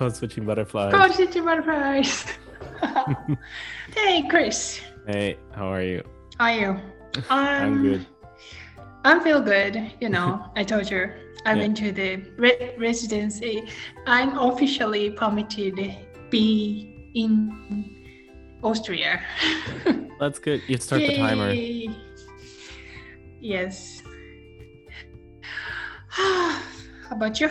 Code switching butterflies. Code switching butterflies. hey, Chris. Hey, how are you? How are you? I'm Um, good. I feel good. You know, I told you I Yeah. went to the re- residency. I'm officially permitted be in Austria. That's good. You start the timer. Yes. How about you?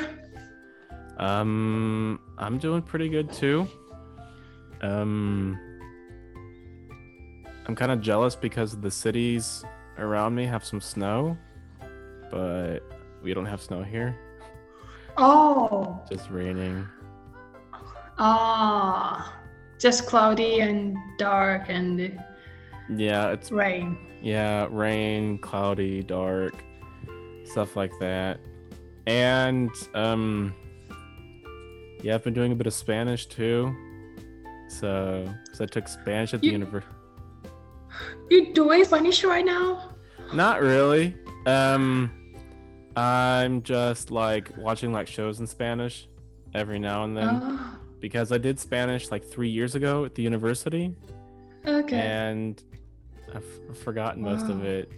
Um, I'm doing pretty good too. Um, I'm kind of jealous because the cities around me have some snow, but we don't have snow here. Oh, Just raining. ah, just cloudy and dark and Yeah, it's rain. yeah, rain, cloudy, dark, stuff like that. And um, yeah, I've been doing a bit of Spanish too. So, so I took Spanish at the You- university. You're doing Spanish right now? Not really. Um, I'm just like watching like shows in Spanish every now and then Oh, because I did Spanish like three years ago at the university, okay. and I've forgotten most of it.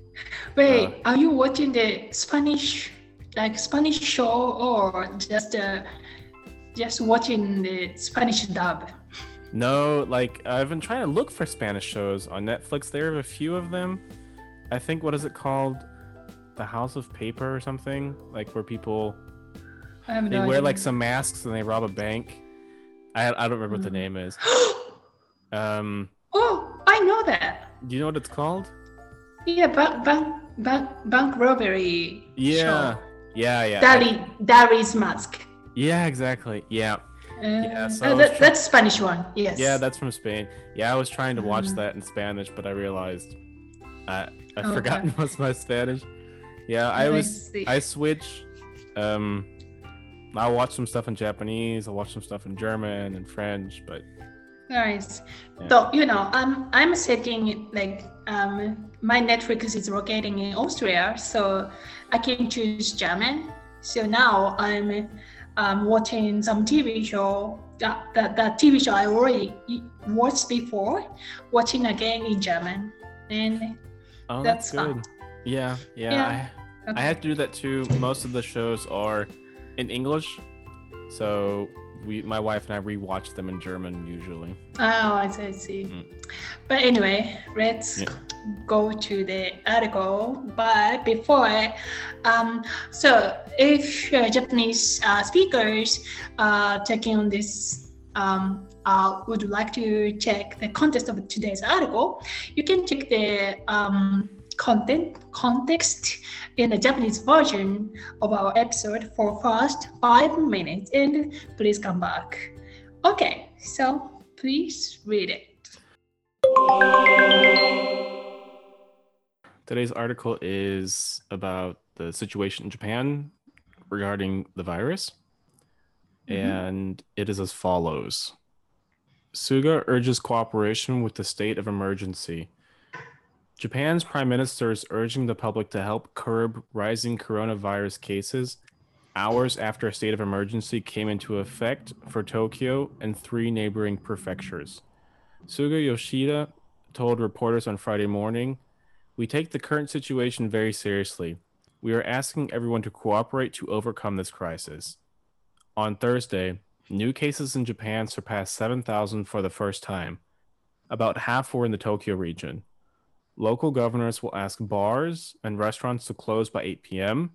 Wait, uh, are you watching the Spanish, like Spanish show, or just uh, just watching the Spanish dub? No, like I've been trying to look for Spanish shows on Netflix. There are a few of them. I think what is it called? The House of Paper or something? Like where people I have they no wear like some masks and they rob a bank. I I don't remember what the Mm. name is. Um, oh, I know that. do you know what it's called? Yeah, bank bank bank bank robbery. Yeah, show. yeah, yeah. Dari Dari's mask. Yeah, exactly. Yeah, Uh, so uh, I that, try- that's Spanish one. Yes. yeah. That's from Spain. Yeah, I was trying to watch Mhm. that in Spanish, but I realized I I've Okay. forgotten most of my Spanish. Yeah, I was see. I switch. Um, I'll watch some stuff in Japanese. I'll watch some stuff in German and French, but Nice. Yeah. So you know, I'm I'm setting like um my Netflix is located in Austria, so I can choose German. So now I'm um, watching some TV show that that, that TV show I already watched before, watching again in German, and oh, That's that's, fun. good. Yeah, yeah. Yeah. I, I had to do that too. Most of the shows are in English, so we, my wife and I rewatch them in German usually. oh, I see. I see. Mm. But anyway, let's Yeah. go to the article. But before, um, so if uh, Japanese uh, speakers uh, taking on this um, uh, would like to check the context of today's article, you can check the um, content context in the Japanese version of our episode for first five minutes, and please come back. Okay, so please read it. Today's article is about the situation in Japan regarding the virus, Mhm. and it is as follows Suga urges cooperation with the state of emergency. Japan's prime minister is urging the public to help curb rising coronavirus cases hours after a state of emergency came into effect for Tokyo and three neighboring prefectures. Suga Yoshihide told reporters on Friday morning we take the current situation very seriously. We are asking everyone to cooperate to overcome this crisis. On Thursday, new cases in Japan surpassed 7,000 for the first time. About half were in the Tokyo region. Local governors will ask bars and restaurants to close by 8 p.m.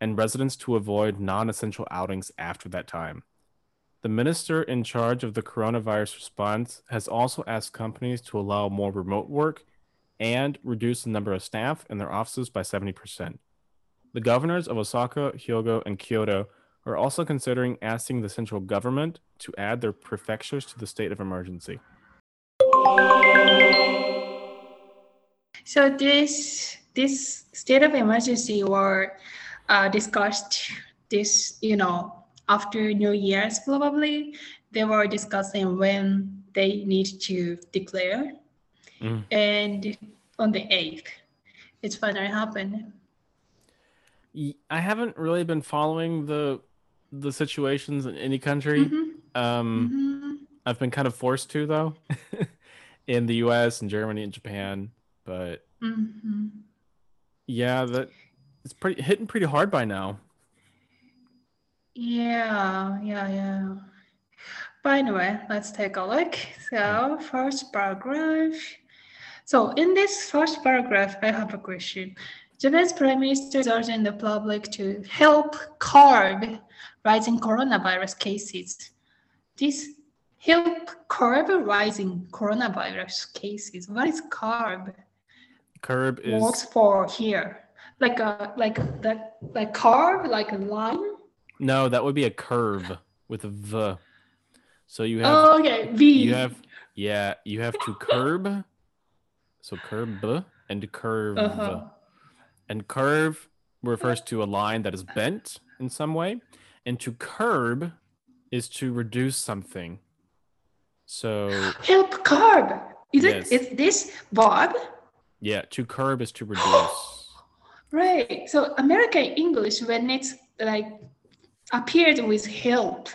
and residents to avoid non essential outings after that time. The minister in charge of the coronavirus response has also asked companies to allow more remote work and reduce the number of staff in their offices by 70%. The governors of Osaka, Hyogo, and Kyoto are also considering asking the central government to add their prefectures to the state of emergency. So this this state of emergency were uh, discussed this you know after New Year's probably they were discussing when they need to declare Mm. and on the eighth it's finally happened. I haven't really been following the the situations in any country. Mhm. Um, Mhm. I've been kind of forced to though, in the U.S. and Germany and Japan. But Mhm. yeah, that it's pretty hitting pretty hard by now. Yeah, yeah, yeah. But anyway, let's take a look. So, first paragraph. So, in this first paragraph, I have a question. Japan's Prime Minister is urging the public to help curb rising coronavirus cases. This help curb rising coronavirus cases. What is curb? Curb is Works for here. Like a like that like curve, like a line. no, that would be a curve with a v. So you have Oh, okay. V. you have yeah you have to curb. So curb and curve. Uh-huh. And curve refers to a line that is bent in some way, and to curb is to reduce something. So Help curb. Is Yes. it is this verb? Yeah, to curb is to reduce. Right. So American English, when it's like appeared with help,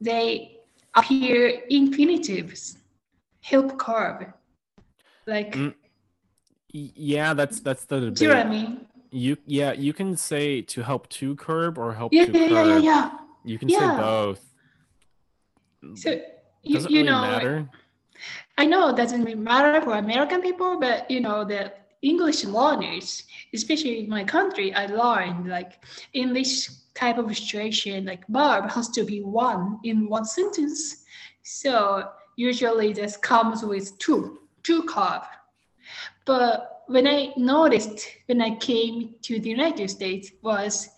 they appear infinitives. Help curb. Like Mm, Yeah, that's that's the debate. do you know what I mean? You yeah, you can say to help to curb or help Yeah, to yeah, curb. yeah, yeah, yeah. You can Yeah. say both. So you, Doesn't you really know matter. I know it doesn't really matter for American people, but you know, the English learners, especially in my country, I learned like in this type of situation, like verb has to be one in one sentence. So usually this comes with two, two curb. But when I noticed when I came to the United States was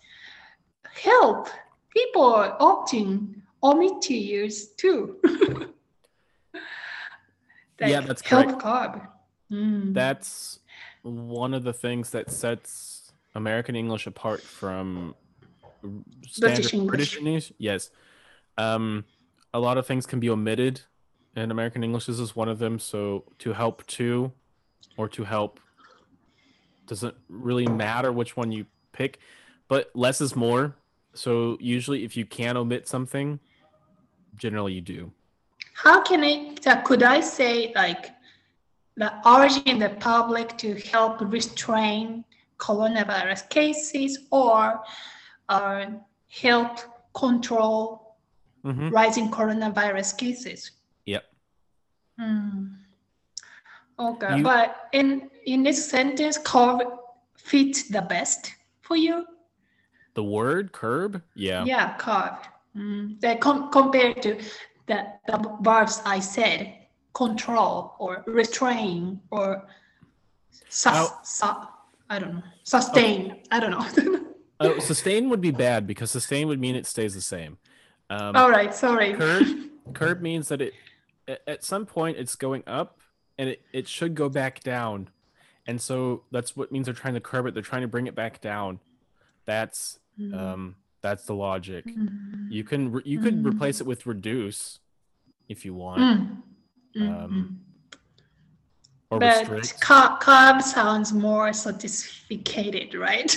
help. People often omit to use two. Yeah, that's help carb. Mm. That's one of the things that sets American English apart from standard British English. British English. Yes. Um, a lot of things can be omitted and American English. This is one of them. So to help to or to help doesn't really matter which one you pick, but less is more. So usually if you can omit something, generally you do. How can I? uh, Could I say like the urging the public to help restrain coronavirus cases or uh, help control Mhm. rising coronavirus cases? Yep. Hmm. Okay, You- but in in this sentence, curb fits the best for you. The word curb, yeah. Yeah, curb. Mm. They com- compared to the, the verbs I said, control or restrain or sus- Oh. su- I don't know, sustain. I don't know. Oh, sustain would be bad because sustain would mean it stays the same. Um, All right, sorry. curb curb means that it at some point it's going up and it, it should go back down and so that's what means they're trying to curb it they're trying to bring it back down that's Mm. um that's the logic Mm. you can re- you could Mm. replace it with reduce if you want Mm. Um, mm. or But restrict sounds more sophisticated, right?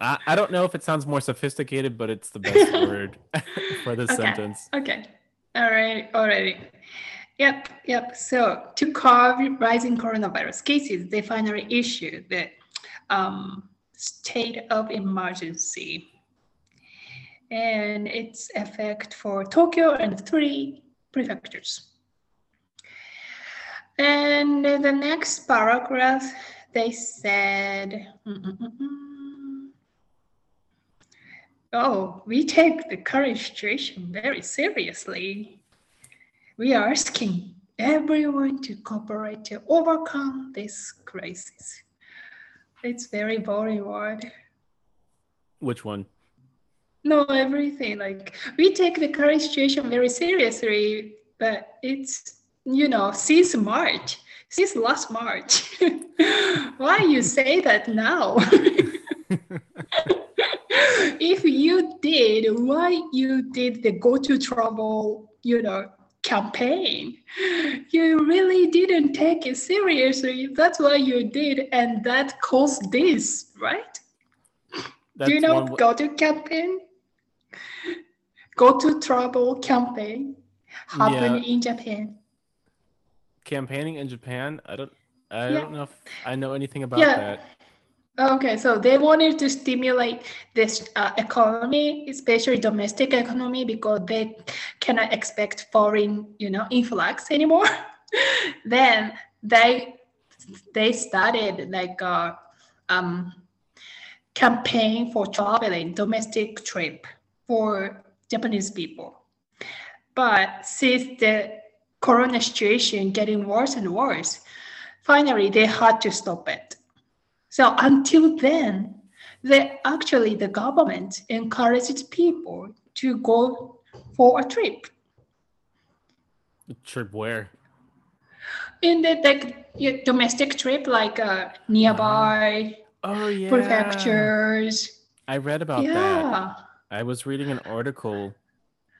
I, I don't know if it sounds more sophisticated but it's the best word for this Okay. sentence Okay. All right. Already. Yep. Yep. So to curb rising coronavirus cases, they finally issued the um, state of emergency, and its effect for Tokyo and three prefectures. And the next paragraph, they said. Oh, we take the current situation very seriously. We are asking everyone to cooperate to overcome this crisis. It's very boring word. which one No, everything like we take the current situation very seriously, but it's you know since March, since last March. Why you say that now? if you did, why you did the go to travel, you know, campaign? You really didn't take it seriously. That's why you did, and that caused this, right? that's Do you know go to campaign? Go to travel campaign happen Yeah. in Japan. Campaigning in Japan. I don't. I Yeah. don't know if I know anything about Yeah. that. Okay, so they wanted to stimulate this uh, economy, especially domestic economy, because they cannot expect foreign, you know, influx anymore. then they they started like a um, campaign for traveling, domestic trip for Japanese people. But since the corona situation getting worse and worse, finally they had to stop it. So until then, they actually the government encouraged people to go for a trip A Trip where? in the like domestic trip, like uh, nearby Oh yeah. prefectures. I read about that. I was reading an article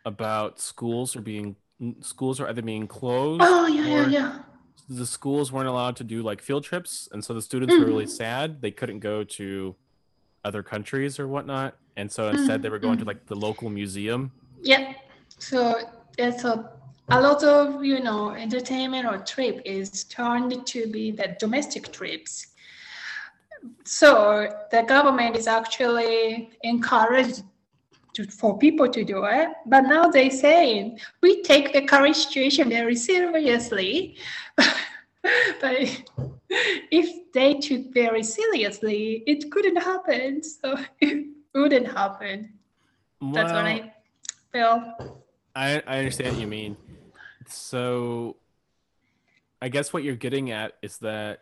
about schools are being schools are either being closed Oh yeah, yeah, yeah. the schools weren't allowed to do like field trips and so the students were really Mhm. sad they couldn't go to other countries or whatnot and so instead they were going to Mhm. like the local museum Yeah. So it's a a lot of you know entertainment or trip is turned to be the domestic trips. So the government is actually encouraged to, for people to do it, but now they're saying we take the current situation very seriously. but if they took very seriously, it couldn't happen. So it wouldn't happen. That's what I feel. I, I understand what you mean. So I guess what you're getting at is that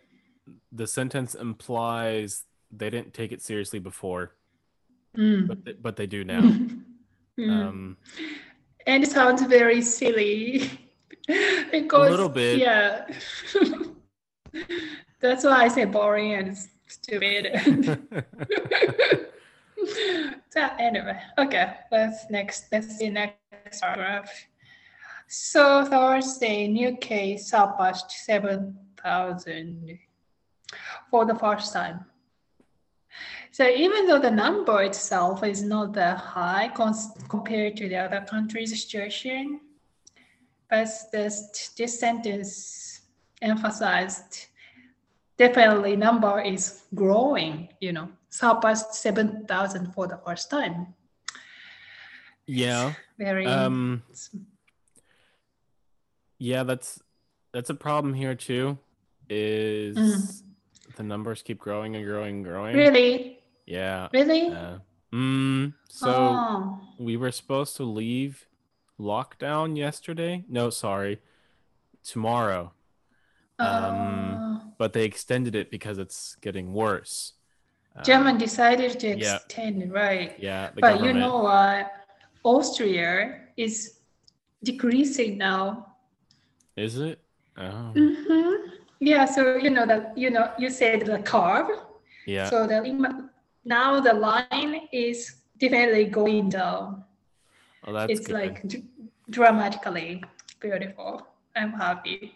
the sentence implies they didn't take it seriously before, Mm. but they, but they do now. Mm. Um, and it sounds very silly because little bit. yeah that's why i say boring and stupid so anyway okay let's next let's see next paragraph so thursday new case surpassed 7000 for the first time so even though the number itself is not that high cons- compared to the other countries' situation, but this this sentence emphasized definitely number is growing. You know, surpassed seven thousand for the first time. yeah. Very Um, yeah, that's that's a problem here too. Is Mm. The numbers keep growing and growing and growing? really, Yeah. really. Uh, mm, so oh, we were supposed to leave lockdown yesterday. No, sorry, tomorrow. uh, But they extended it because it's getting worse. Um, German decided to yeah. extend, right? Yeah, But you know what? Austria is decreasing now. Is it? Oh, hmm Yeah, so you know that you know you said the curve. yeah. So the now the line is definitely going down. well, that's it's good. like d- dramatically beautiful. I'm happy.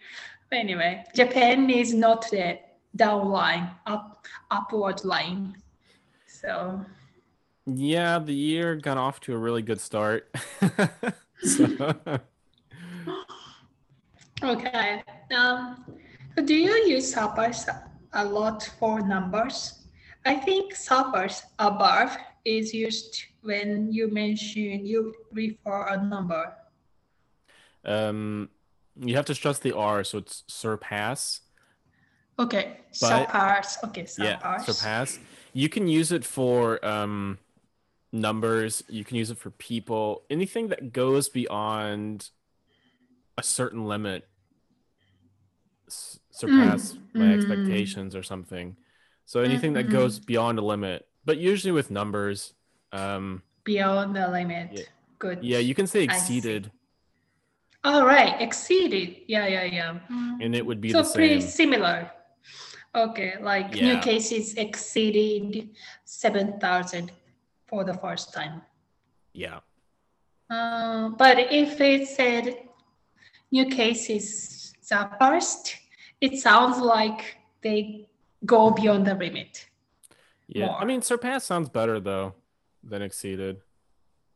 But anyway, Japan is not the down line, up upward line. So Yeah, the year got off to a really good start. so, Okay. Um, do you use suppers a lot for numbers? I think suppers above is used when you mention you refer a number. um, you have to stress the R, so it's surpass. Okay. But- Suppers. Okay. Yeah, surpass. You can use it for um, numbers. You can use it for people. Anything that goes beyond a certain limit s- surpass my mm. expectations or something. So anything that Mhm. goes beyond a limit, but usually with numbers. Um, Beyond the limit. Yeah. Good. yeah, you can say I see. exceeded, All right. Exceeded. Yeah. Yeah. Yeah. Mm. and it would be so the pretty same. similar. Okay, like new cases exceeded seven thousand for the first time. Yeah. Uh, but if it said new cases surpassed, it sounds like they go beyond the limit. Yeah. I mean, surpass sounds better though than exceeded.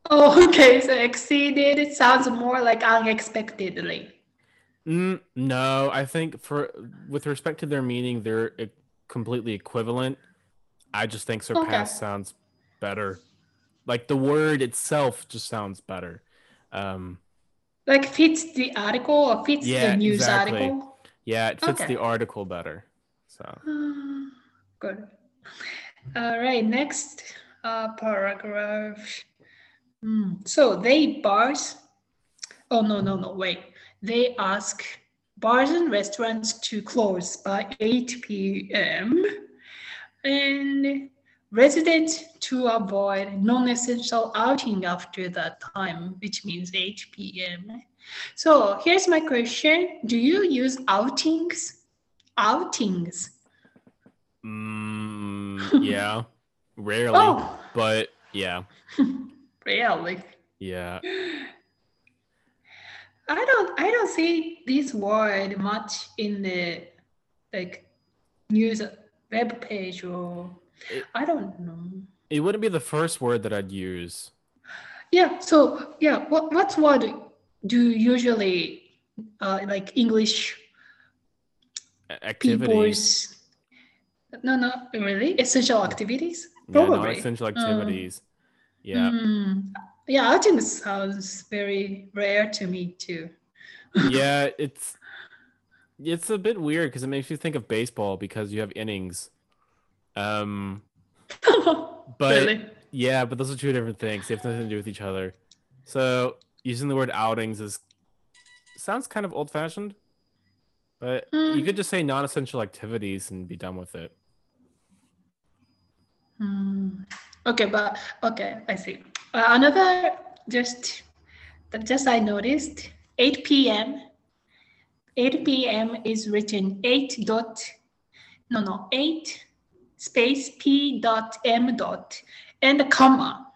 Oh, okay. So exceeded it sounds more like unexpectedly. Mm, no, I think for with respect to their meaning, they're completely equivalent. I just think surpass Okay. sounds better. Like the word itself just sounds better. Um, Like fits the article or fits Yeah, the news exactly. article. Yeah, it fits Okay. the article better. So Ah, Good. All right, next uh, paragraph. Hmm, So they bars. Oh no no no wait. They ask bars and restaurants to close by 8 p.m. and residents to avoid non-essential outing after that time, which means 8 p.m. So here's my question: Do you use outings? Outings. mm, yeah, rarely, Oh, but yeah, really? yeah. I don't I don't see this word much in the like news web page or It- I don't know. It wouldn't be the first word that I'd use. Yeah, so yeah, what what word do usually uh, like English Activities. people's no no really essential activities? Yeah, Probably. non-essential activities. yeah. Mm, yeah, I think it sounds very rare to me too. yeah, it's it's a bit weird because it makes you think of baseball because you have innings. Um, but really? yeah, but those are two different things. They have nothing to do with each other. So using the word outings is sounds kind of old-fashioned, but you Mm. could just say non-essential activities and be done with it. Hmm. Okay, but okay, I see. Uh, another just that just I noticed 8 p.m. 8 p.m. is written 8 dot no no 8 space p dot m dot and a comma.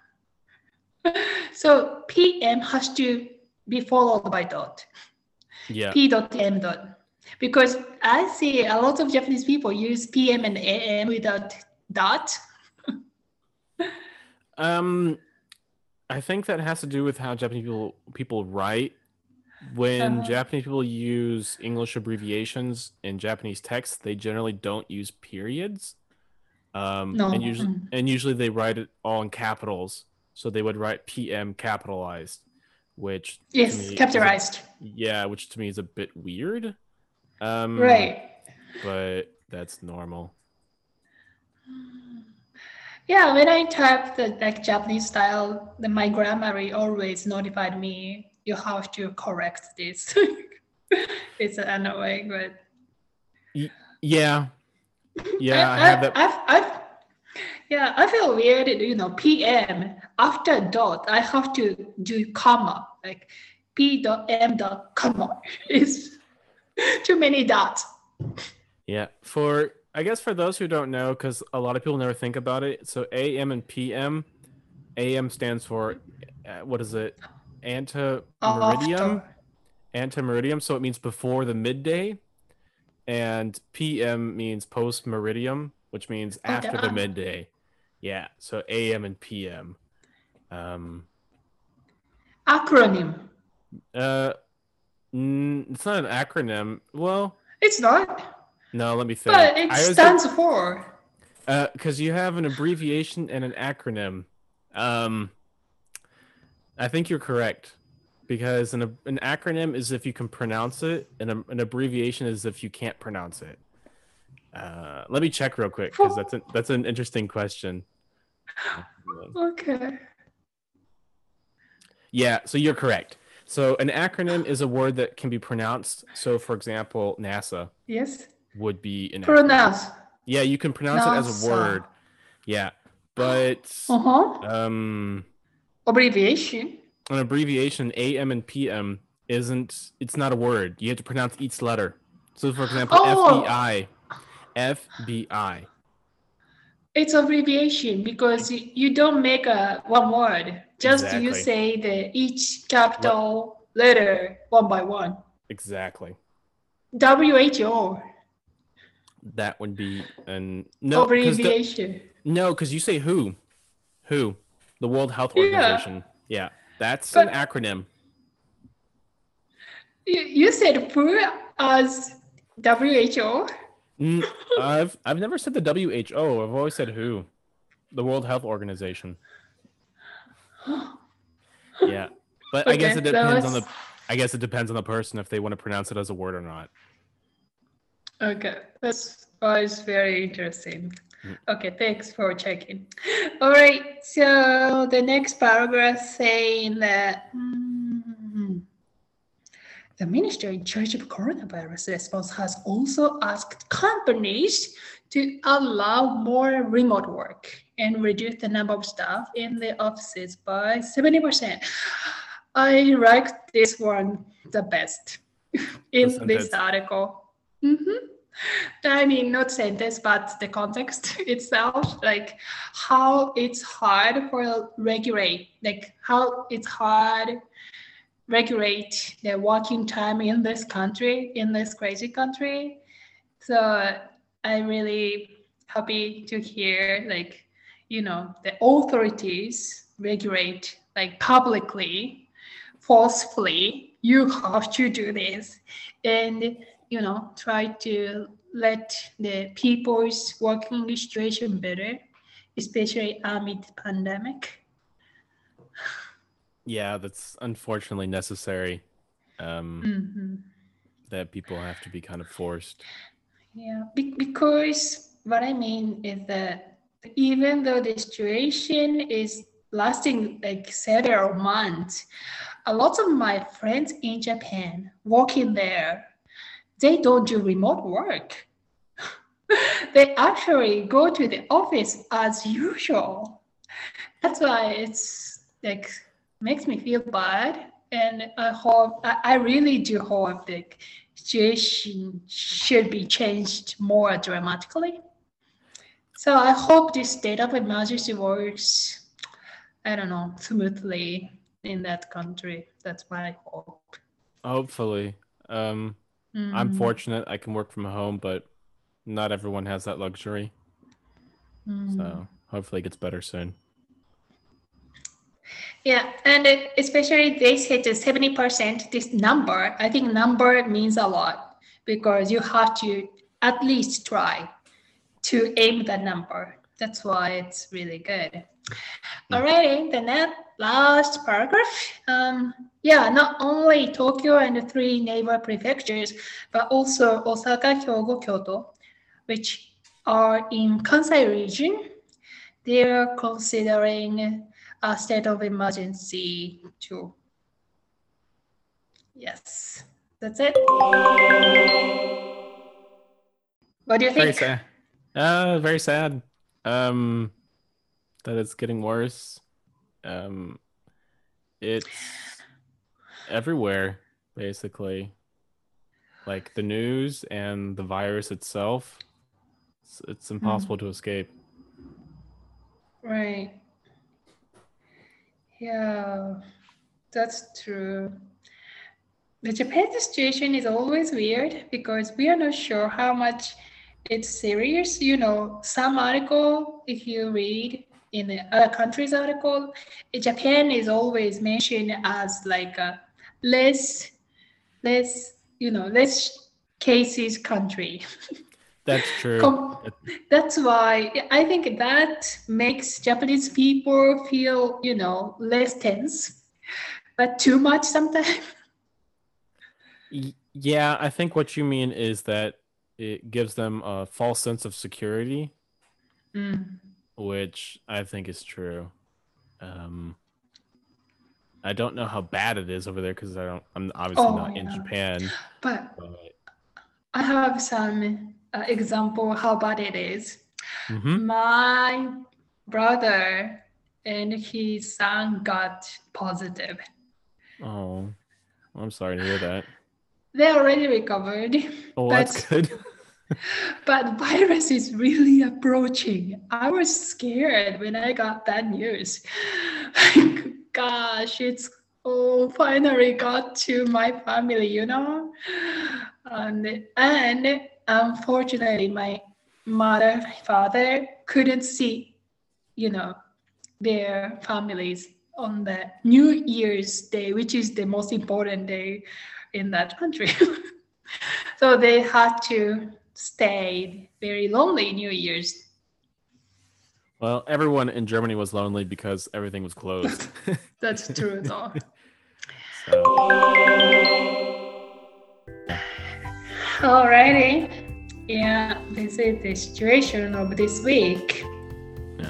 So p.m. has to be followed by dot. Yeah, P dot M dot. Because I see a lot of Japanese people use PM and AM without dot. Um, I think that has to do with how Japanese people people write. When Uh-huh. Japanese people use English abbreviations in Japanese text, they generally don't use periods. Um, No, and usually, and usually they write it all in capitals. So they would write PM capitalized, which Yes, me capitalized. yeah, which to me is a bit weird. Um, Right. But that's normal. Yeah, when I type the like Japanese style, the my grammar always notified me you have to correct this. it's annoying, but Yeah, yeah, I, have that. I've, I've, yeah, I feel weird. You know, PM after dot, I have to do comma like P dot M dot comma. It's too many dots. Yeah, for I guess for those who don't know, because a lot of people never think about it. So AM and PM, AM stands for uh, what is it? ante meridiem. After. ante meridiem. So it means before the midday, and PM means post meridiem, which means after the ah. midday. Yeah. So AM and PM. Um. Acronym. Uh. n- It's not an acronym. Well, It's not, no. Let me think. but it I always get- stands for. because Uh, you have an abbreviation and an acronym. Um, I think you're correct because an an acronym is if you can pronounce it, and a, an abbreviation is if you can't pronounce it. Uh, let me check real quick because that's an, that's an interesting question. Okay. Yeah, so you're correct. So an acronym is a word that can be pronounced. So, for example, NASA Yes. would be an acronym. Pronounce. Yeah, you can pronounce it as a word. Yeah, but Uh huh. um. Abbreviation. an abbreviation AM and PM isn't it's not a word. You have to pronounce each letter. So for example, Oh. FBI. FBI. It's abbreviation because you, you don't make a one word. Just you say the each capital letter one by one. Exactly. WHO That would be an no 'cause the- abbreviation. no, because you say who. Who? The World Health Yeah. Organization. Yeah, that's But- an acronym. You, you said WHO as WHO. Mm, I've I've never said the WHO. I've always said WHO, the World Health Organization. Yeah, but I guess it depends on the. I guess it depends on the person if they want to pronounce it as a word or not. Okay, that's always very interesting. Mm. Okay, thanks for checking. All right, so the next paragraph saying that mm, the minister in charge of coronavirus response has also asked companies to allow more remote work and reduce the number of staff in the offices by 70%. I like this one the best in this article. Mhm. I mean, not sentence, but the context itself, like how it's hard for regulate, like how it's hard regulate the working time in this country, in this crazy country. So I'm really happy to hear, like, you know, the authorities regulate like publicly, forcefully. You have to do this, and you know, try to let the people's working situation better, especially amid pandemic. Yeah, that's unfortunately necessary. Um, Mhm. that people have to be kind of forced. Yeah, be- because what I mean is that even though the situation is lasting like several months, a lot of my friends in Japan working there, they don't do remote work. they actually go to the office as usual. That's why it's like makes me feel bad. And I hope I, I really do hope the situation should be changed more dramatically. So I hope this state of emergency works, I don't know, smoothly in that country. That's my hope. Hopefully, um, I'm Mm, fortunate I can work from home, but not everyone has that luxury. mm. So hopefully it gets better soon. Yeah, and especially they said the seventy percent. This number, I think number means a lot because you have to at least try to aim the number. That's why it's really good. Alrighty, the next last paragraph. Um, yeah, not only Tokyo and the three neighbor prefectures, but also Osaka, Hyogo, Kyoto, which are in Kansai region. They are considering a state of emergency too. Yes, that's it. What do you think? Very sad. Uh, very sad. Um, that it's getting worse. Um, it's everywhere basically. Like the news and the virus itself. It's, it's impossible to escape. Right. Yeah, that's true. The Japan situation is always weird because we are not sure how much it's serious. You know, some article, if you read in the other countries' article, Japan is always mentioned as like a less, less, you know, less cases country. That's true. Com- that's why I think that makes Japanese people feel, you know, less tense, but too much sometimes. Yeah, I think what you mean is that it gives them a false sense of security, Mm. which I think is true. Um, I don't know how bad it is over there because I don't. I'm obviously Oh, not in. Japan. But But I have some uh, example how bad it is. Mhm. My brother and his son got positive. oh, I'm sorry to hear that. They already recovered, Oh, that's good. but virus is really approaching. I was scared when I got that news. Like, gosh, it's oh finally got to my family, you know. And and unfortunately, my mother, father couldn't see, you know, their families on the New Year's Day, which is the most important day in that country. so they had to stay very lonely New Year's. Well, everyone in Germany was lonely because everything was closed. That's true, though. so, Alrighty. Yeah, this is the situation of this week. Yeah.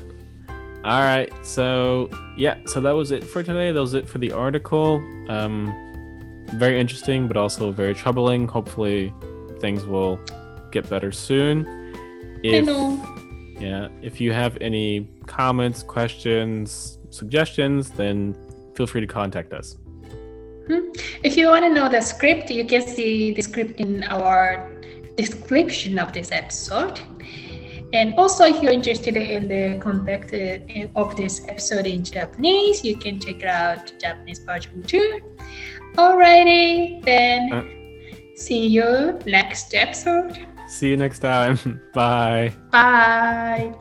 All right. So, yeah, so that was it for today. That was it for the article. Um, very interesting, but also very troubling. Hopefully, things will get better soon. I know. Yeah, if you have any comments, questions, suggestions, then feel free to contact us. If you want to know the script, you can see the script in our description of this episode. And also, if you're interested in the content of this episode in Japanese, you can check out Japanese version too. Alrighty, then Uh. see you next episode. See you next time. Bye. Bye.